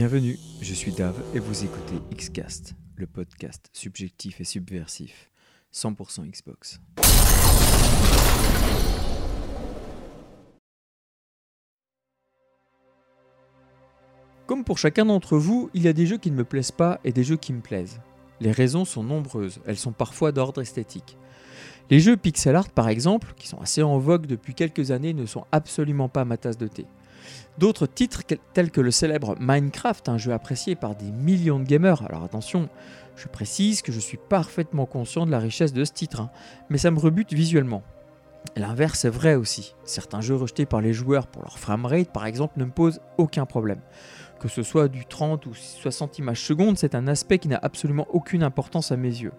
Bienvenue, je suis Dave et vous écoutez Xcast, le podcast subjectif et subversif, 100% Xbox. Comme pour chacun d'entre vous, il y a des jeux qui ne me plaisent pas et des jeux qui me plaisent. Les raisons sont nombreuses, elles sont parfois d'ordre esthétique. Les jeux pixel art par exemple, qui sont assez en vogue depuis quelques années, ne sont absolument pas ma tasse de thé. D'autres titres tels que le célèbre Minecraft, un jeu apprécié par des millions de gamers, alors attention, je précise que je suis parfaitement conscient de la richesse de ce titre, hein, mais ça me rebute visuellement. L'inverse est vrai aussi. Certains jeux rejetés par les joueurs pour leur framerate, par exemple, ne me posent aucun problème. Que ce soit du 30 ou 60 images secondes, c'est un aspect qui n'a absolument aucune importance à mes yeux.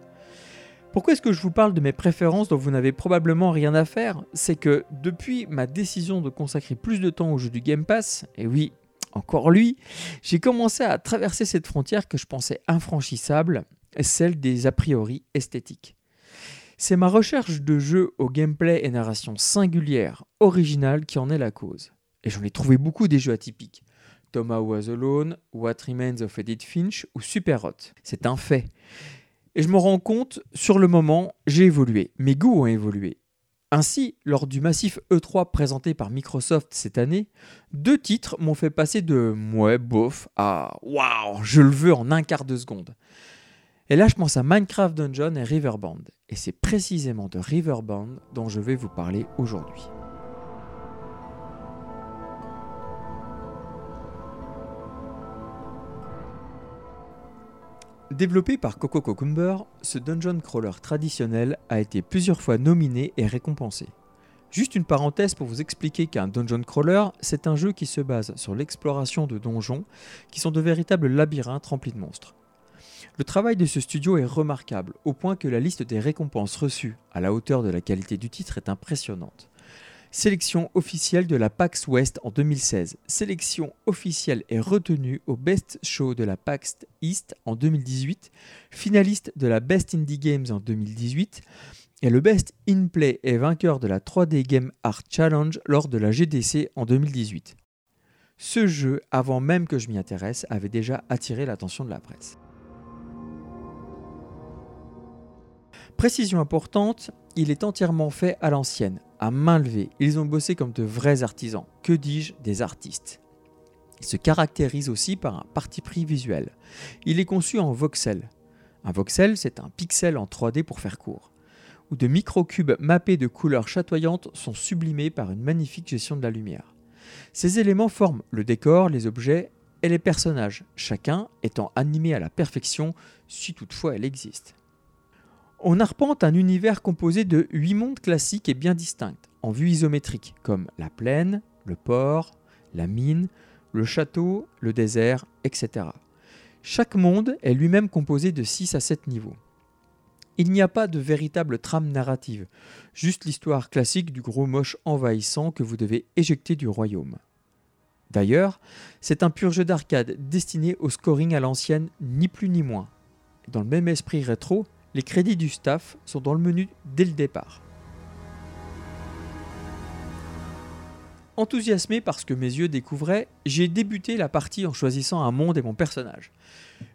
Pourquoi est-ce que je vous parle de mes préférences dont vous n'avez probablement rien à faire? C'est que depuis ma décision de consacrer plus de temps au jeu du Game Pass, et oui, encore lui, j'ai commencé à traverser cette frontière que je pensais infranchissable, celle des a priori esthétiques. C'est ma recherche de jeux au gameplay et narration singulière, originale, qui en est la cause. Et j'en ai trouvé beaucoup des jeux atypiques. Thomas Was Alone, What Remains of Edith Finch ou Super Hot. C'est un fait. Et je me rends compte, sur le moment, j'ai évolué. Mes goûts ont évolué. Ainsi, lors du massif E3 présenté par Microsoft cette année, deux titres m'ont fait passer de ouais, bof à waouh, je le veux en un quart de seconde. Et là, je pense à Minecraft Dungeon et Riverband. Et c'est précisément de Riverband dont je vais vous parler aujourd'hui. Développé par Coco Cucumber, ce dungeon crawler traditionnel a été plusieurs fois nominé et récompensé. Juste une parenthèse pour vous expliquer qu'un dungeon crawler, c'est un jeu qui se base sur l'exploration de donjons qui sont de véritables labyrinthes remplis de monstres. Le travail de ce studio est remarquable, au point que la liste des récompenses reçues, à la hauteur de la qualité du titre, est impressionnante. Sélection officielle de la PAX West en 2016. Sélection officielle et retenue au Best Show de la PAX East en 2018. Finaliste de la Best Indie Games en 2018. Et le Best In Play et vainqueur de la 3D Game Art Challenge lors de la GDC en 2018. Ce jeu, avant même que je m'y intéresse, avait déjà attiré l'attention de la presse. Précision importante, il est entièrement fait à l'ancienne, à main levée. Ils ont bossé comme de vrais artisans. Que dis-je, des artistes? Il se caractérise aussi par un parti pris visuel. Il est conçu en voxel. Un voxel, c'est un pixel en 3D pour faire court, où de microcubes mappés de couleurs chatoyantes sont sublimés par une magnifique gestion de la lumière. Ces éléments forment le décor, les objets et les personnages, chacun étant animé à la perfection si toutefois elle existe. On arpente un univers composé de huit mondes classiques et bien distincts, en vue isométrique, comme la plaine, le port, la mine, le château, le désert, etc. Chaque monde est lui-même composé de 6 à 7 niveaux. Il n'y a pas de véritable trame narrative, juste l'histoire classique du gros moche envahissant que vous devez éjecter du royaume. D'ailleurs, c'est un pur jeu d'arcade destiné au scoring à l'ancienne, ni plus ni moins. Dans le même esprit rétro, les crédits du staff sont dans le menu dès le départ. Enthousiasmé par ce que mes yeux découvraient, j'ai débuté la partie en choisissant un monde et mon personnage.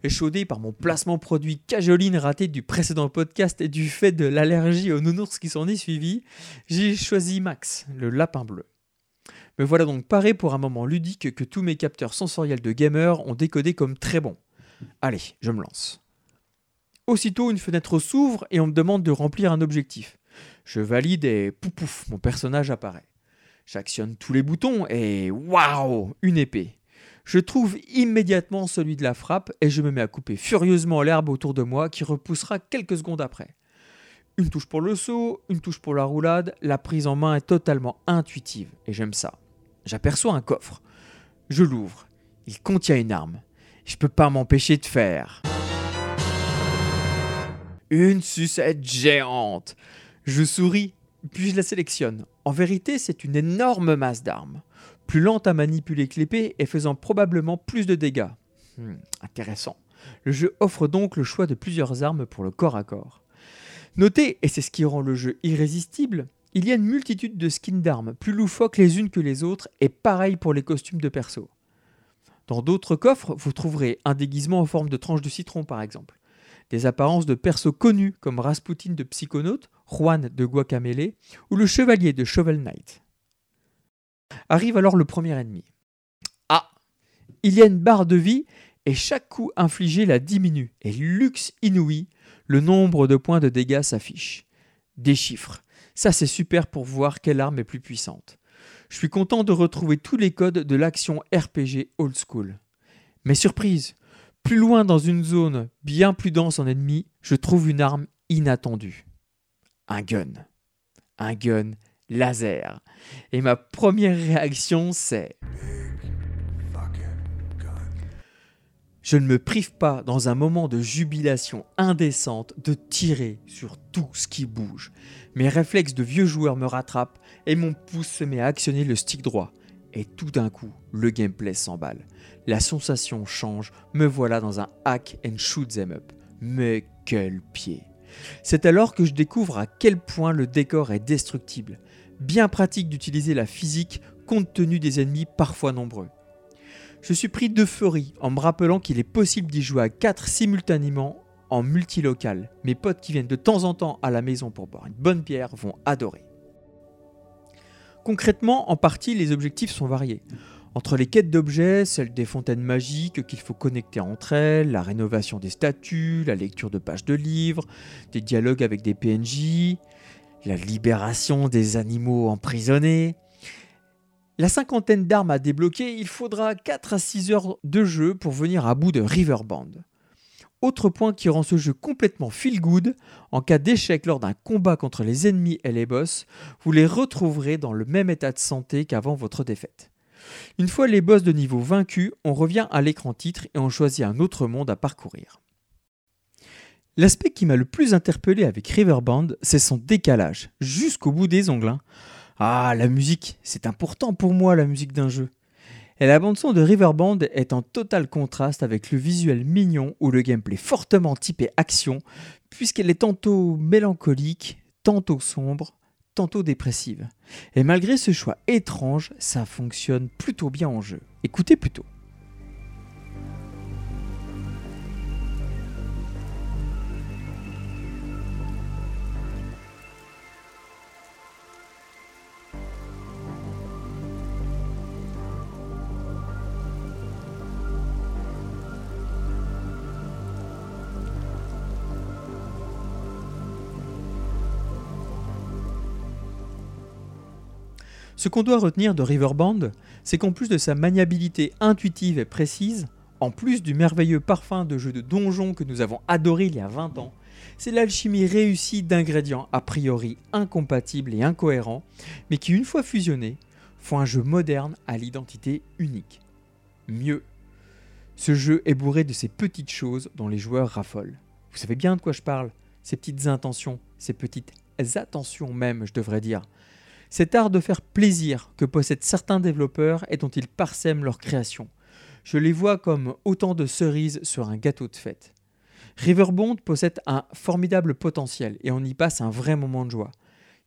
Échaudé par mon placement produit cajoline raté du précédent podcast et du fait de l'allergie aux nounours qui s'en est suivi, j'ai choisi Max, le lapin bleu. Me voilà donc paré pour un moment ludique que tous mes capteurs sensoriels de gamer ont décodé comme très bon. Allez, je me lance. Aussitôt, une fenêtre s'ouvre et on me demande de remplir un objectif. Je valide et pouf pouf, mon personnage apparaît. J'actionne tous les boutons et waouh, une épée. Je trouve immédiatement celui de la frappe et je me mets à couper furieusement l'herbe autour de moi qui repoussera quelques secondes après. Une touche pour le saut, une touche pour la roulade, la prise en main est totalement intuitive et j'aime ça. J'aperçois un coffre. Je l'ouvre. Il contient une arme. Je peux pas m'empêcher de faire. Une sucette géante. Je souris, puis je la sélectionne. En vérité, c'est une énorme masse d'armes, plus lente à manipuler que l'épée et faisant probablement plus de dégâts. Hmm, intéressant. Le jeu offre donc le choix de plusieurs armes pour le corps à corps. Notez, et c'est ce qui rend le jeu irrésistible, il y a une multitude de skins d'armes, plus loufoques les unes que les autres, et pareil pour les costumes de perso. Dans d'autres coffres, vous trouverez un déguisement en forme de tranche de citron par exemple, des apparences de persos connus comme Rasputin de Psychonaut, Juan de Guacamele ou le chevalier de Shovel Knight. Arrive alors le premier ennemi. Ah Il y a une barre de vie et chaque coup infligé la diminue et luxe inouï, le nombre de points de dégâts s'affiche. Des chiffres. Ça c'est super pour voir quelle arme est plus puissante. Je suis content de retrouver tous les codes de l'action RPG old school. Mais surprise, plus loin dans une zone bien plus dense en ennemis, je trouve une arme inattendue. Un gun. Un gun laser. Et ma première réaction c'est... Je ne me prive pas, dans un moment de jubilation indécente, de tirer sur tout ce qui bouge. Mes réflexes de vieux joueur me rattrapent et mon pouce se met à actionner le stick droit. Et tout d'un coup, le gameplay s'emballe. La sensation change, me voilà dans un hack and shoot them up. Mais quel pied C'est alors que je découvre à quel point le décor est destructible. Bien pratique d'utiliser la physique compte tenu des ennemis parfois nombreux. Je suis pris d'euphorie en me rappelant qu'il est possible d'y jouer à 4 simultanément en multilocal. Mes potes qui viennent de temps en temps à la maison pour boire une bonne bière vont adorer. Concrètement, en partie, les objectifs sont variés. Entre les quêtes d'objets, celles des fontaines magiques qu'il faut connecter entre elles, la rénovation des statues, la lecture de pages de livres, des dialogues avec des PNJ, la libération des animaux emprisonnés, la cinquantaine d'armes à débloquer, il faudra 4 à 6 heures de jeu pour venir à bout de Riverband. Autre point qui rend ce jeu complètement feel good, en cas d'échec lors d'un combat contre les ennemis et les boss, vous les retrouverez dans le même état de santé qu'avant votre défaite. Une fois les boss de niveau vaincus, on revient à l'écran titre et on choisit un autre monde à parcourir. L'aspect qui m'a le plus interpellé avec Riverband, c'est son décalage, jusqu'au bout des ongles. Hein. Ah, la musique, c'est important pour moi la musique d'un jeu. Et la bande-son de Riverband est en total contraste avec le visuel mignon ou le gameplay fortement typé action, puisqu'elle est tantôt mélancolique, tantôt sombre, tantôt dépressive. Et malgré ce choix étrange, ça fonctionne plutôt bien en jeu. Écoutez plutôt. Ce qu'on doit retenir de Riverband, c'est qu'en plus de sa maniabilité intuitive et précise, en plus du merveilleux parfum de jeu de donjon que nous avons adoré il y a 20 ans, c'est l'alchimie réussie d'ingrédients a priori incompatibles et incohérents, mais qui une fois fusionnés, font un jeu moderne à l'identité unique. Mieux, ce jeu est bourré de ces petites choses dont les joueurs raffolent. Vous savez bien de quoi je parle Ces petites intentions, ces petites attentions même, je devrais dire. Cet art de faire plaisir que possèdent certains développeurs et dont ils parsèment leur création. Je les vois comme autant de cerises sur un gâteau de fête. Riverbond possède un formidable potentiel et on y passe un vrai moment de joie.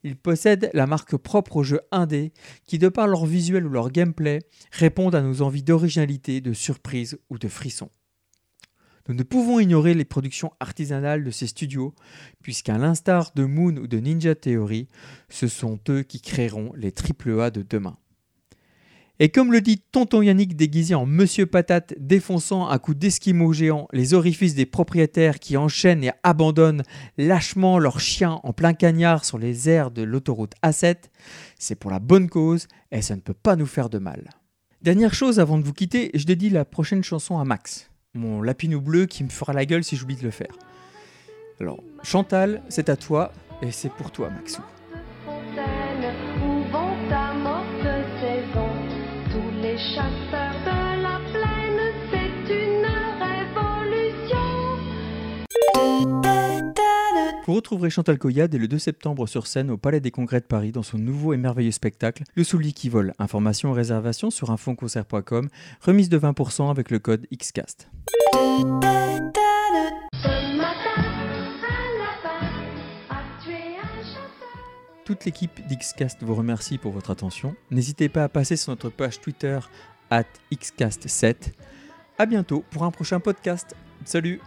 Il possède la marque propre aux jeux indés qui, de par leur visuel ou leur gameplay, répondent à nos envies d'originalité, de surprise ou de frisson. Nous ne pouvons ignorer les productions artisanales de ces studios, puisqu'à l'instar de Moon ou de Ninja Theory, ce sont eux qui créeront les AAA de demain. Et comme le dit Tonton Yannick déguisé en Monsieur Patate, défonçant à coups d'esquimaux géants les orifices des propriétaires qui enchaînent et abandonnent lâchement leurs chiens en plein cagnard sur les aires de l'autoroute A7, c'est pour la bonne cause et ça ne peut pas nous faire de mal. Dernière chose avant de vous quitter, je dédie la prochaine chanson à Max mon lapinou bleu qui me fera la gueule si j'oublie de le faire. Alors, Chantal, c'est à toi et c'est pour toi, Maxou. Vous retrouverez Chantal Coya dès le 2 septembre sur scène au Palais des Congrès de Paris dans son nouveau et merveilleux spectacle Le Soulier qui vole. Informations et réservations sur infoconcert.com. Remise de 20% avec le code XCAST. Toute l'équipe d'Xcast vous remercie pour votre attention. N'hésitez pas à passer sur notre page Twitter at xcast7. À bientôt pour un prochain podcast. Salut